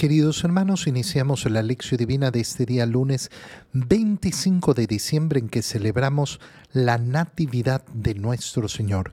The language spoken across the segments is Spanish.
Queridos hermanos, iniciamos la lección divina de este día lunes 25 de diciembre en que celebramos la Natividad de nuestro Señor.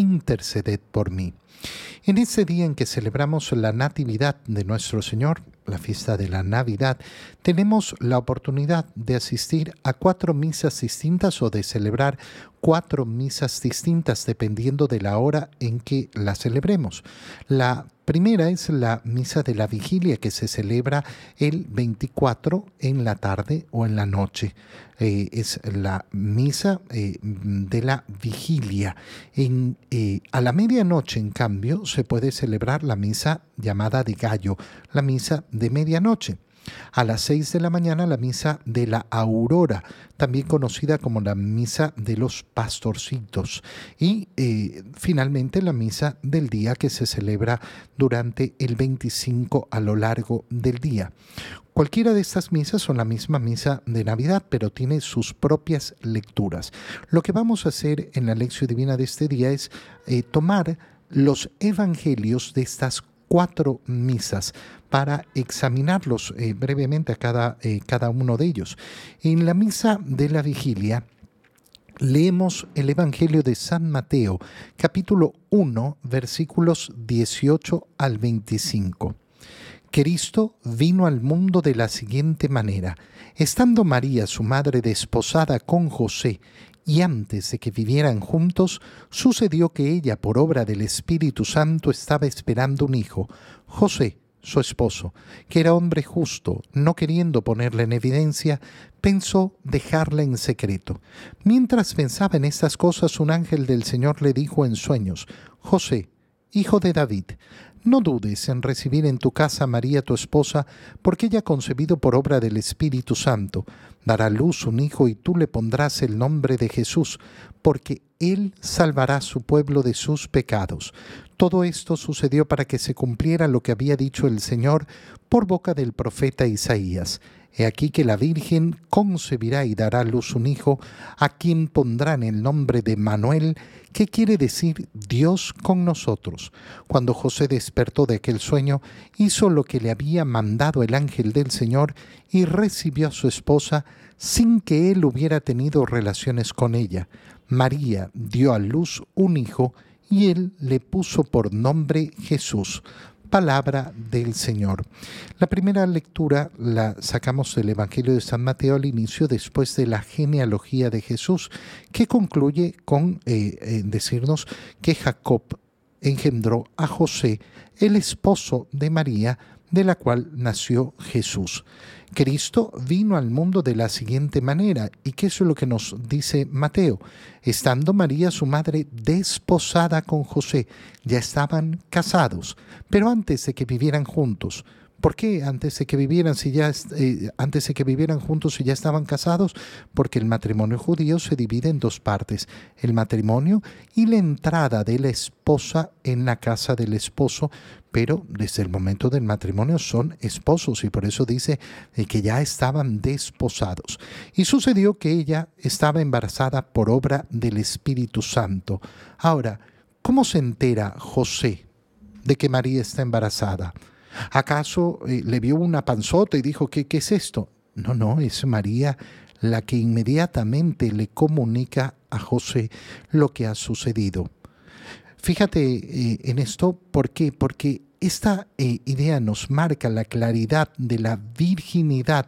interceded por mí. En este día en que celebramos la Natividad de nuestro Señor, la fiesta de la Navidad, tenemos la oportunidad de asistir a cuatro misas distintas o de celebrar cuatro misas distintas dependiendo de la hora en que la celebremos. La primera es la misa de la vigilia que se celebra el 24 en la tarde o en la noche. Eh, es la misa eh, de la vigilia. Eh, a la medianoche, en cambio, se puede celebrar la misa llamada de gallo, la misa de medianoche. A las seis de la mañana la misa de la aurora, también conocida como la misa de los pastorcitos. Y eh, finalmente la misa del día que se celebra durante el 25 a lo largo del día. Cualquiera de estas misas son la misma misa de Navidad, pero tiene sus propias lecturas. Lo que vamos a hacer en la lección divina de este día es eh, tomar los evangelios de estas cuatro misas para examinarlos eh, brevemente a cada, eh, cada uno de ellos. En la misa de la vigilia, leemos el Evangelio de San Mateo, capítulo 1, versículos 18 al 25. Cristo vino al mundo de la siguiente manera. Estando María, su madre, desposada con José, y antes de que vivieran juntos, sucedió que ella, por obra del Espíritu Santo, estaba esperando un hijo. José, su esposo, que era hombre justo, no queriendo ponerla en evidencia, pensó dejarla en secreto. Mientras pensaba en estas cosas, un ángel del Señor le dijo en sueños, José, hijo de David, no dudes en recibir en tu casa a María tu esposa, porque ella concebido por obra del Espíritu Santo. Dará luz un hijo y tú le pondrás el nombre de Jesús, porque él salvará su pueblo de sus pecados. Todo esto sucedió para que se cumpliera lo que había dicho el Señor por boca del profeta Isaías. He aquí que la Virgen concebirá y dará a luz un hijo, a quien pondrán el nombre de Manuel, que quiere decir Dios con nosotros. Cuando José despertó de aquel sueño, hizo lo que le había mandado el ángel del Señor y recibió a su esposa sin que él hubiera tenido relaciones con ella. María dio a luz un hijo y él le puso por nombre Jesús palabra del Señor. La primera lectura la sacamos del Evangelio de San Mateo al inicio, después de la genealogía de Jesús, que concluye con eh, decirnos que Jacob engendró a José, el esposo de María, de la cual nació Jesús. Cristo vino al mundo de la siguiente manera, y qué es lo que nos dice Mateo. Estando María, su madre, desposada con José, ya estaban casados, pero antes de que vivieran juntos, ¿Por qué antes de que vivieran, si ya, eh, antes de que vivieran juntos y ya estaban casados? Porque el matrimonio judío se divide en dos partes, el matrimonio y la entrada de la esposa en la casa del esposo, pero desde el momento del matrimonio son esposos y por eso dice eh, que ya estaban desposados. Y sucedió que ella estaba embarazada por obra del Espíritu Santo. Ahora, ¿cómo se entera José de que María está embarazada? ¿Acaso eh, le vio una panzota y dijo, ¿qué, ¿qué es esto? No, no, es María la que inmediatamente le comunica a José lo que ha sucedido. Fíjate eh, en esto, ¿por qué? Porque esta eh, idea nos marca la claridad de la virginidad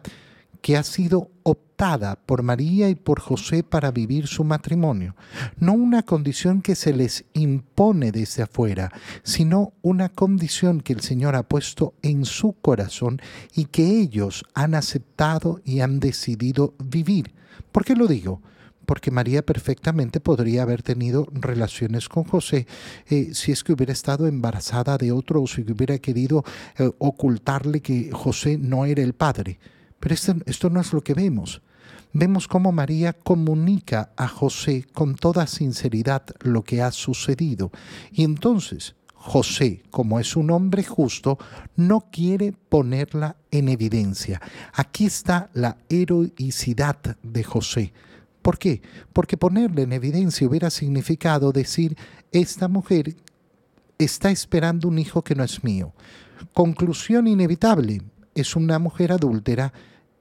que ha sido optada por María y por José para vivir su matrimonio. No una condición que se les impone desde afuera, sino una condición que el Señor ha puesto en su corazón y que ellos han aceptado y han decidido vivir. ¿Por qué lo digo? porque María perfectamente podría haber tenido relaciones con José eh, si es que hubiera estado embarazada de otro o si hubiera querido eh, ocultarle que José no era el padre Pero esto, esto no es lo que vemos. Vemos cómo María comunica a José con toda sinceridad lo que ha sucedido. Y entonces José, como es un hombre justo, no quiere ponerla en evidencia. Aquí está la heroicidad de José. ¿Por qué? Porque ponerla en evidencia hubiera significado decir, esta mujer está esperando un hijo que no es mío. Conclusión inevitable, es una mujer adúltera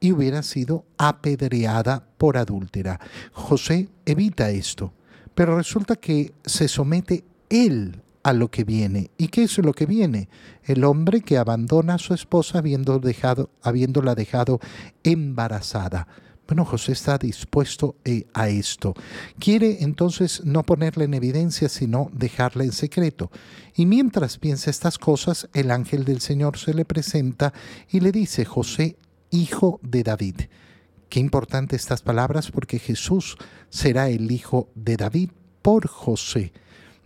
y hubiera sido apedreada por adúltera. José evita esto, pero resulta que se somete él a lo que viene. ¿Y qué es lo que viene? El hombre que abandona a su esposa habiendo dejado, habiéndola dejado embarazada. Bueno, José está dispuesto eh, a esto. Quiere entonces no ponerla en evidencia, sino dejarla en secreto. Y mientras piensa estas cosas, el ángel del Señor se le presenta y le dice, José, hijo de David. Qué importante estas palabras porque Jesús será el hijo de David por José.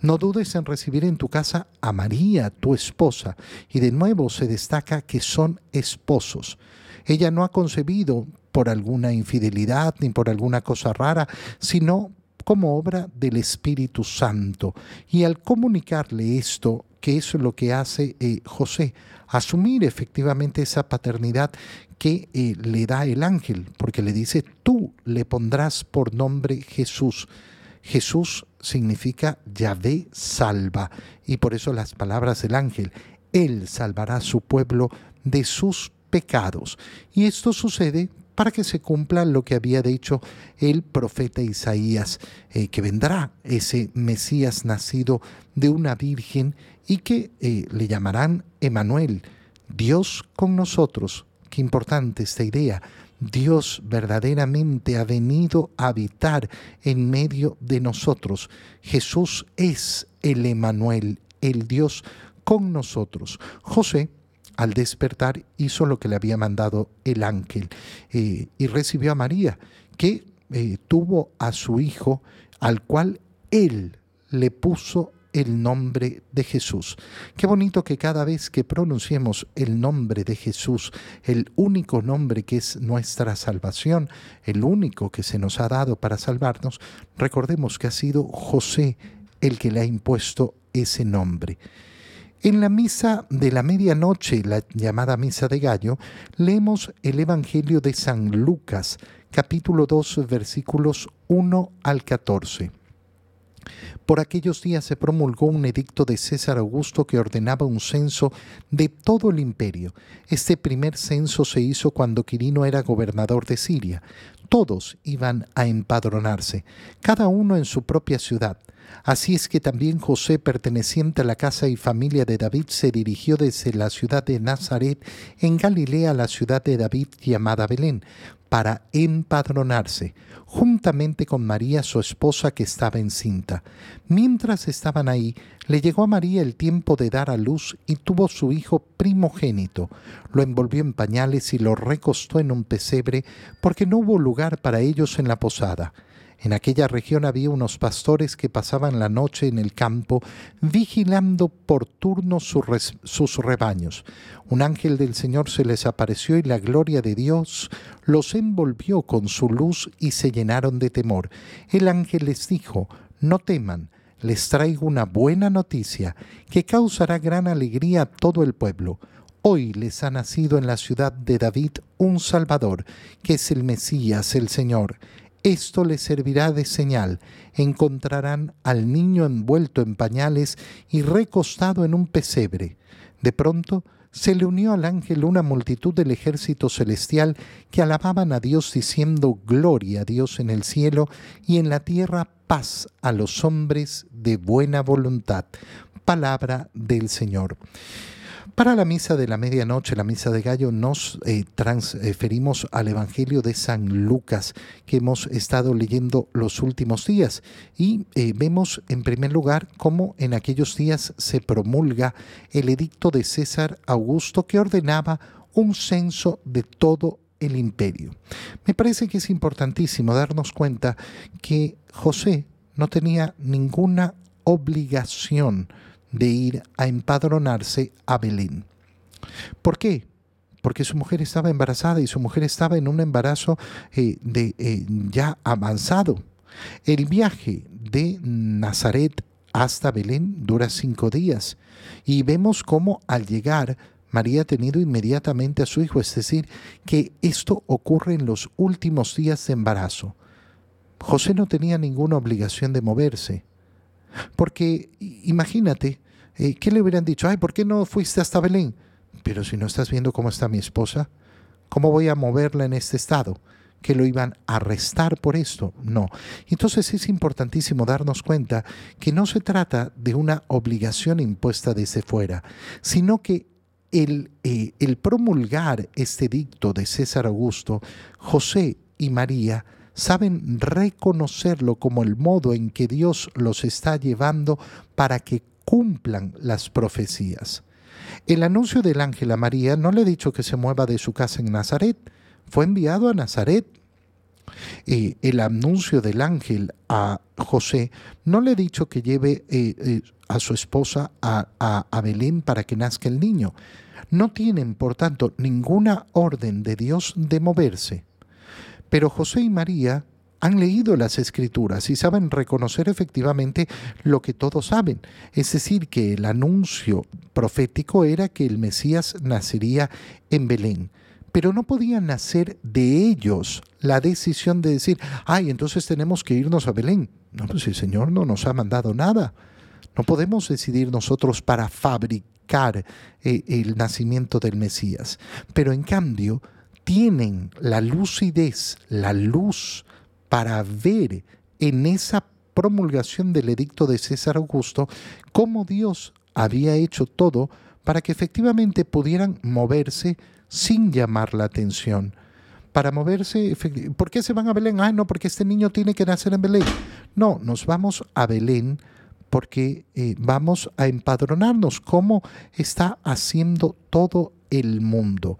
No dudes en recibir en tu casa a María, tu esposa, y de nuevo se destaca que son esposos. Ella no ha concebido por alguna infidelidad ni por alguna cosa rara, sino como obra del Espíritu Santo. Y al comunicarle esto, que es lo que hace eh, José, asumir efectivamente esa paternidad que eh, le da el ángel, porque le dice, tú le pondrás por nombre Jesús. Jesús significa Yahvé salva, y por eso las palabras del ángel, Él salvará a su pueblo de sus pecados. Y esto sucede para que se cumpla lo que había dicho el profeta Isaías, eh, que vendrá ese Mesías nacido de una virgen y que eh, le llamarán Emanuel, Dios con nosotros. Qué importante esta idea. Dios verdaderamente ha venido a habitar en medio de nosotros. Jesús es el Emanuel, el Dios con nosotros. José, al despertar, hizo lo que le había mandado el ángel eh, y recibió a María, que eh, tuvo a su hijo, al cual él le puso el nombre de Jesús. Qué bonito que cada vez que pronunciemos el nombre de Jesús, el único nombre que es nuestra salvación, el único que se nos ha dado para salvarnos, recordemos que ha sido José el que le ha impuesto ese nombre. En la misa de la medianoche, la llamada misa de gallo, leemos el Evangelio de San Lucas, capítulo 2, versículos 1 al 14. Por aquellos días se promulgó un edicto de César Augusto que ordenaba un censo de todo el imperio. Este primer censo se hizo cuando Quirino era gobernador de Siria. Todos iban a empadronarse, cada uno en su propia ciudad. Así es que también José, perteneciente a la casa y familia de David, se dirigió desde la ciudad de Nazaret en Galilea a la ciudad de David llamada Belén, para empadronarse, juntamente con María su esposa que estaba encinta. Mientras estaban ahí, le llegó a María el tiempo de dar a luz y tuvo su hijo primogénito. Lo envolvió en pañales y lo recostó en un pesebre porque no hubo lugar para ellos en la posada. En aquella región había unos pastores que pasaban la noche en el campo vigilando por turno sus rebaños. Un ángel del Señor se les apareció y la gloria de Dios los envolvió con su luz y se llenaron de temor. El ángel les dijo, no teman, les traigo una buena noticia que causará gran alegría a todo el pueblo. Hoy les ha nacido en la ciudad de David un Salvador, que es el Mesías, el Señor. Esto les servirá de señal. Encontrarán al niño envuelto en pañales y recostado en un pesebre. De pronto se le unió al ángel una multitud del ejército celestial que alababan a Dios diciendo gloria a Dios en el cielo y en la tierra paz a los hombres de buena voluntad. Palabra del Señor. Para la misa de la medianoche, la misa de gallo, nos eh, transferimos al Evangelio de San Lucas que hemos estado leyendo los últimos días y eh, vemos en primer lugar cómo en aquellos días se promulga el edicto de César Augusto que ordenaba un censo de todo el imperio. Me parece que es importantísimo darnos cuenta que José no tenía ninguna obligación de ir a empadronarse a Belén. ¿Por qué? porque su mujer estaba embarazada y su mujer estaba en un embarazo eh, de, eh, ya avanzado. El viaje de Nazaret hasta Belén dura cinco días y vemos cómo al llegar María ha tenido inmediatamente a su hijo, es decir, que esto ocurre en los últimos días de embarazo. José no tenía ninguna obligación de moverse, porque imagínate, eh, ¿qué le hubieran dicho? Ay, ¿por qué no fuiste hasta Belén? Pero si no estás viendo cómo está mi esposa, ¿cómo voy a moverla en este estado? que lo iban a arrestar por esto. No. Entonces es importantísimo darnos cuenta que no se trata de una obligación impuesta desde fuera, sino que el, eh, el promulgar este dicto de César Augusto, José y María saben reconocerlo como el modo en que Dios los está llevando para que cumplan las profecías. El anuncio del ángel a María no le ha dicho que se mueva de su casa en Nazaret, fue enviado a Nazaret. Eh, el anuncio del ángel a José no le ha dicho que lleve eh, eh, a su esposa a, a Belén para que nazca el niño. No tienen, por tanto, ninguna orden de Dios de moverse. Pero José y María han leído las escrituras y saben reconocer efectivamente lo que todos saben, es decir, que el anuncio profético era que el Mesías nacería en Belén pero no podía nacer de ellos la decisión de decir, ay, entonces tenemos que irnos a Belén. No, pues el Señor no nos ha mandado nada. No podemos decidir nosotros para fabricar eh, el nacimiento del Mesías. Pero en cambio, tienen la lucidez, la luz para ver en esa promulgación del edicto de César Augusto cómo Dios había hecho todo para que efectivamente pudieran moverse sin llamar la atención. Para moverse, ¿por qué se van a Belén? Ah, no, porque este niño tiene que nacer en Belén. No, nos vamos a Belén porque eh, vamos a empadronarnos, como está haciendo todo el mundo.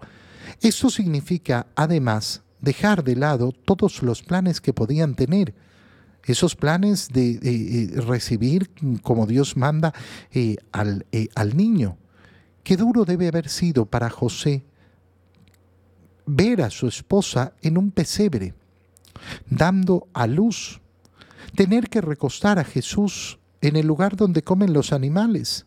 Esto significa, además, dejar de lado todos los planes que podían tener. Esos planes de eh, recibir como Dios manda eh, al, al niño. Qué duro debe haber sido para José ver a su esposa en un pesebre, dando a luz, tener que recostar a Jesús en el lugar donde comen los animales.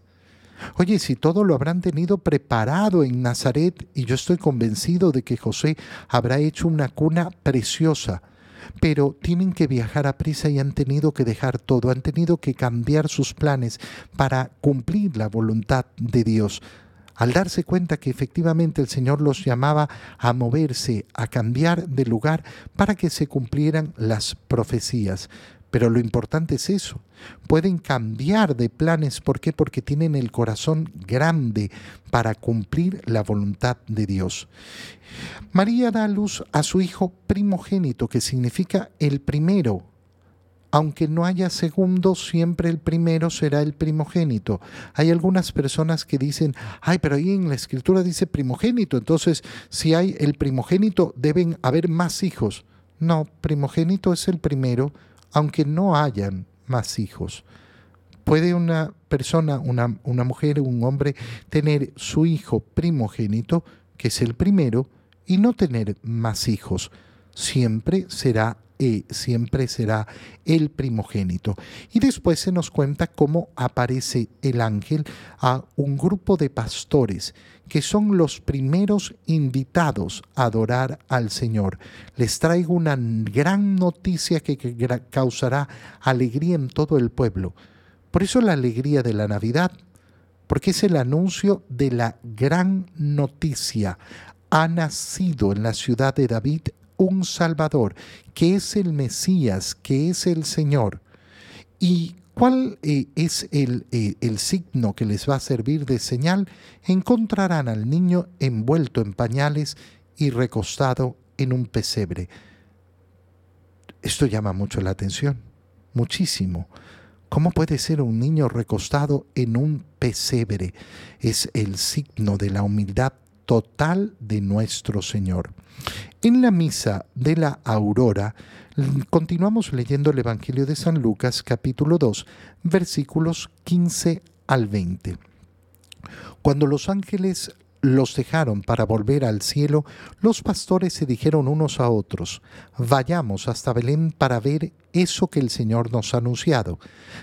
Oye, si todo lo habrán tenido preparado en Nazaret, y yo estoy convencido de que José habrá hecho una cuna preciosa, pero tienen que viajar a prisa y han tenido que dejar todo, han tenido que cambiar sus planes para cumplir la voluntad de Dios al darse cuenta que efectivamente el Señor los llamaba a moverse, a cambiar de lugar para que se cumplieran las profecías. Pero lo importante es eso. Pueden cambiar de planes. ¿Por qué? Porque tienen el corazón grande para cumplir la voluntad de Dios. María da luz a su hijo primogénito, que significa el primero, aunque no haya segundo, siempre el primero será el primogénito. Hay algunas personas que dicen, ay, pero ahí en la escritura dice primogénito, entonces si hay el primogénito deben haber más hijos. No, primogénito es el primero, aunque no hayan más hijos. Puede una persona, una, una mujer, un hombre, tener su hijo primogénito, que es el primero, y no tener más hijos. Siempre será siempre será el primogénito. Y después se nos cuenta cómo aparece el ángel a un grupo de pastores que son los primeros invitados a adorar al Señor. Les traigo una gran noticia que, causará alegría en todo el pueblo. Por eso la alegría de la Navidad, porque es el anuncio de la gran noticia. Ha nacido en la ciudad de David un Salvador, que es el Mesías, que es el Señor. ¿Y cuál eh, es el, eh, el signo que les va a servir de señal? Encontrarán al niño envuelto en pañales y recostado en un pesebre. Esto llama mucho la atención, muchísimo. ¿Cómo puede ser un niño recostado en un pesebre? Es el signo de la humildad total de nuestro Señor. En la misa de la aurora continuamos leyendo el Evangelio de San Lucas capítulo 2 versículos 15 al 20. Cuando los ángeles los dejaron para volver al cielo, los pastores se dijeron unos a otros, vayamos hasta Belén para ver eso que el Señor nos ha anunciado.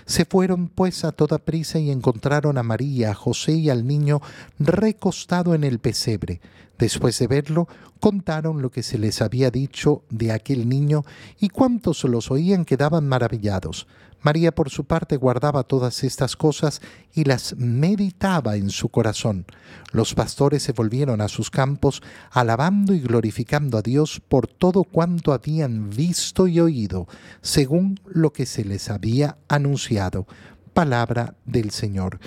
Se fueron pues a toda prisa y encontraron a María, a José y al niño recostado en el pesebre. Después de verlo, contaron lo que se les había dicho de aquel niño y cuantos los oían quedaban maravillados. María por su parte guardaba todas estas cosas y las meditaba en su corazón. Los pastores se volvieron a sus campos, alabando y glorificando a Dios por todo cuanto habían visto y oído, según lo que se les había anunciado. Palabra del Señor.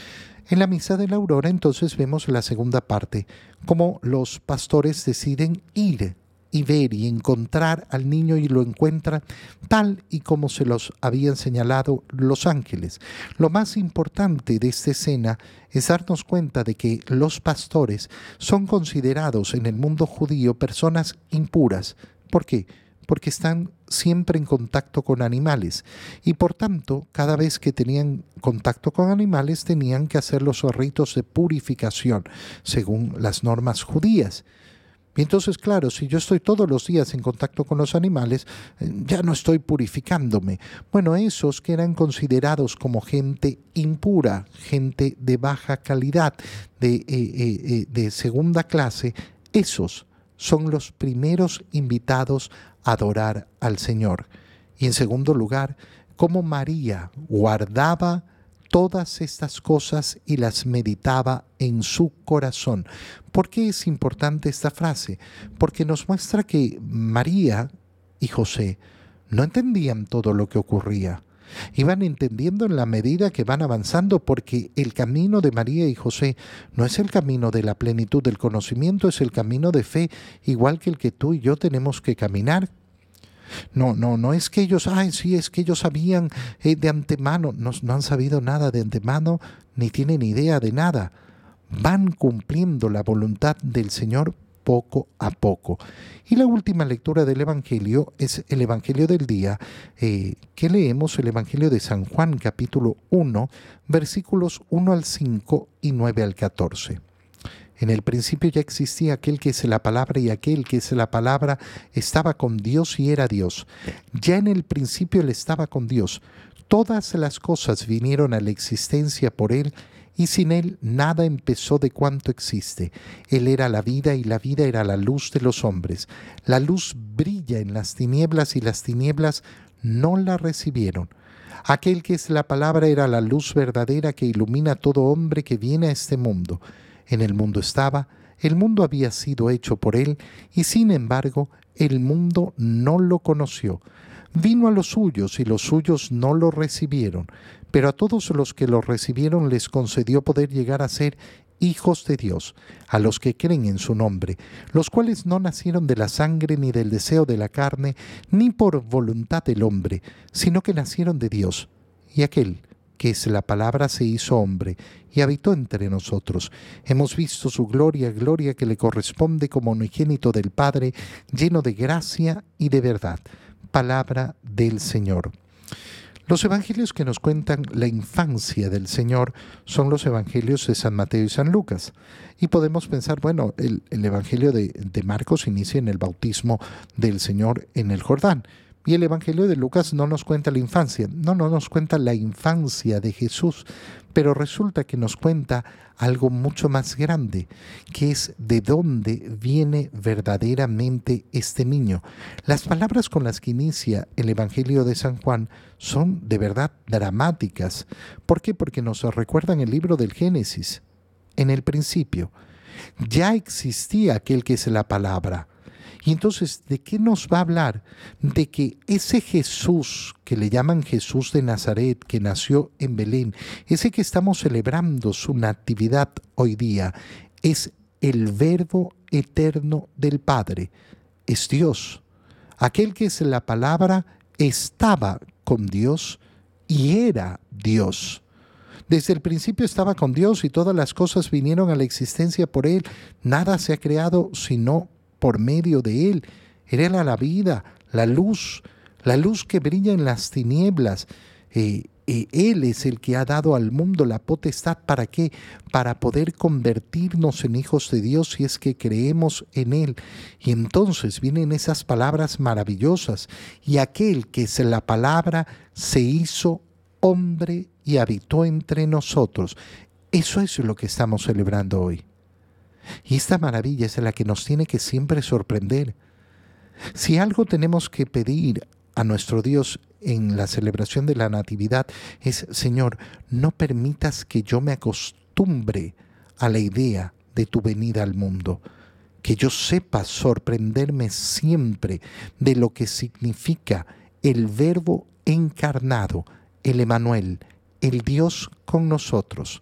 En la misa de la aurora entonces vemos la segunda parte, cómo los pastores deciden ir y ver y encontrar al niño y lo encuentran tal y como se los habían señalado los ángeles. Lo más importante de esta escena es darnos cuenta de que los pastores son considerados en el mundo judío personas impuras. ¿Por qué? Porque están siempre en contacto con animales y por tanto cada vez que tenían contacto con animales tenían que hacer los ritos de purificación según las normas judías. Y entonces, claro, si yo estoy todos los días en contacto con los animales, eh, ya no estoy purificándome. Bueno, esos que eran considerados como gente impura, gente de baja calidad, de, eh, eh, de segunda clase, esos son los primeros invitados adorar al Señor. Y en segundo lugar, como María guardaba todas estas cosas y las meditaba en su corazón. ¿Por qué es importante esta frase? Porque nos muestra que María y José no entendían todo lo que ocurría. Iban entendiendo en la medida que van avanzando porque el camino de María y José no es el camino de la plenitud del conocimiento, es el camino de fe, igual que el que tú y yo tenemos que caminar no, no, no es que ellos, ay, sí, es que ellos sabían eh, de antemano, no, no han sabido nada de antemano, ni tienen idea de nada. Van cumpliendo la voluntad del Señor poco a poco. Y la última lectura del Evangelio es el Evangelio del día, eh, que leemos el Evangelio de San Juan capítulo 1, versículos 1 al 5 y 9 al 14. En el principio ya existía aquel que es la palabra y aquel que es la palabra estaba con Dios y era Dios. Ya en el principio él estaba con Dios. Todas las cosas vinieron a la existencia por él y sin él nada empezó de cuanto existe. Él era la vida y la vida era la luz de los hombres. La luz brilla en las tinieblas y las tinieblas no la recibieron. Aquel que es la palabra era la luz verdadera que ilumina a todo hombre que viene a este mundo. En el mundo estaba, el mundo había sido hecho por él, y sin embargo el mundo no lo conoció. Vino a los suyos y los suyos no lo recibieron, pero a todos los que lo recibieron les concedió poder llegar a ser hijos de Dios, a los que creen en su nombre, los cuales no nacieron de la sangre ni del deseo de la carne, ni por voluntad del hombre, sino que nacieron de Dios. Y aquel que es la palabra se hizo hombre y habitó entre nosotros. Hemos visto su gloria, gloria que le corresponde como unigénito del Padre, lleno de gracia y de verdad. Palabra del Señor. Los evangelios que nos cuentan la infancia del Señor son los evangelios de San Mateo y San Lucas. Y podemos pensar, bueno, el, evangelio de, de Marcos inicia en el bautismo del Señor en el Jordán. Y el Evangelio de Lucas no nos cuenta la infancia, no, no nos cuenta la infancia de Jesús, pero resulta que nos cuenta algo mucho más grande, que es de dónde viene verdaderamente este niño. Las palabras con las que inicia el Evangelio de San Juan son de verdad dramáticas. ¿Por qué? Porque nos recuerdan el libro del Génesis. En el principio ya existía aquel que es la palabra y entonces, ¿de qué nos va a hablar? De que ese Jesús que le llaman Jesús de Nazaret, que nació en Belén, ese que estamos celebrando su natividad hoy día, es el verbo eterno del Padre, es Dios. Aquel que es la palabra estaba con Dios y era Dios. Desde el principio estaba con Dios y todas las cosas vinieron a la existencia por Él. Nada se ha creado sino por medio de Él. Era la vida, la luz, la luz que brilla en las tinieblas. Eh, eh, Él es el que ha dado al mundo la potestad. ¿Para qué? Para poder convertirnos en hijos de Dios si es que creemos en Él. Y entonces vienen esas palabras maravillosas. Y aquel que es la palabra se hizo hombre y habitó entre nosotros. Eso es lo que estamos celebrando hoy. Y esta maravilla es la que nos tiene que siempre sorprender. Si algo tenemos que pedir a nuestro Dios en la celebración de la Natividad es, Señor, no permitas que yo me acostumbre a la idea de tu venida al mundo, que yo sepa sorprenderme siempre de lo que significa el verbo encarnado, el Emanuel, el Dios con nosotros.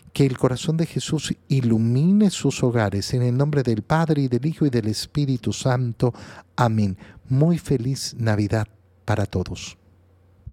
que el corazón de Jesús ilumine sus hogares en el nombre del Padre y del Hijo y del Espíritu Santo. Amén. Muy feliz Navidad para todos.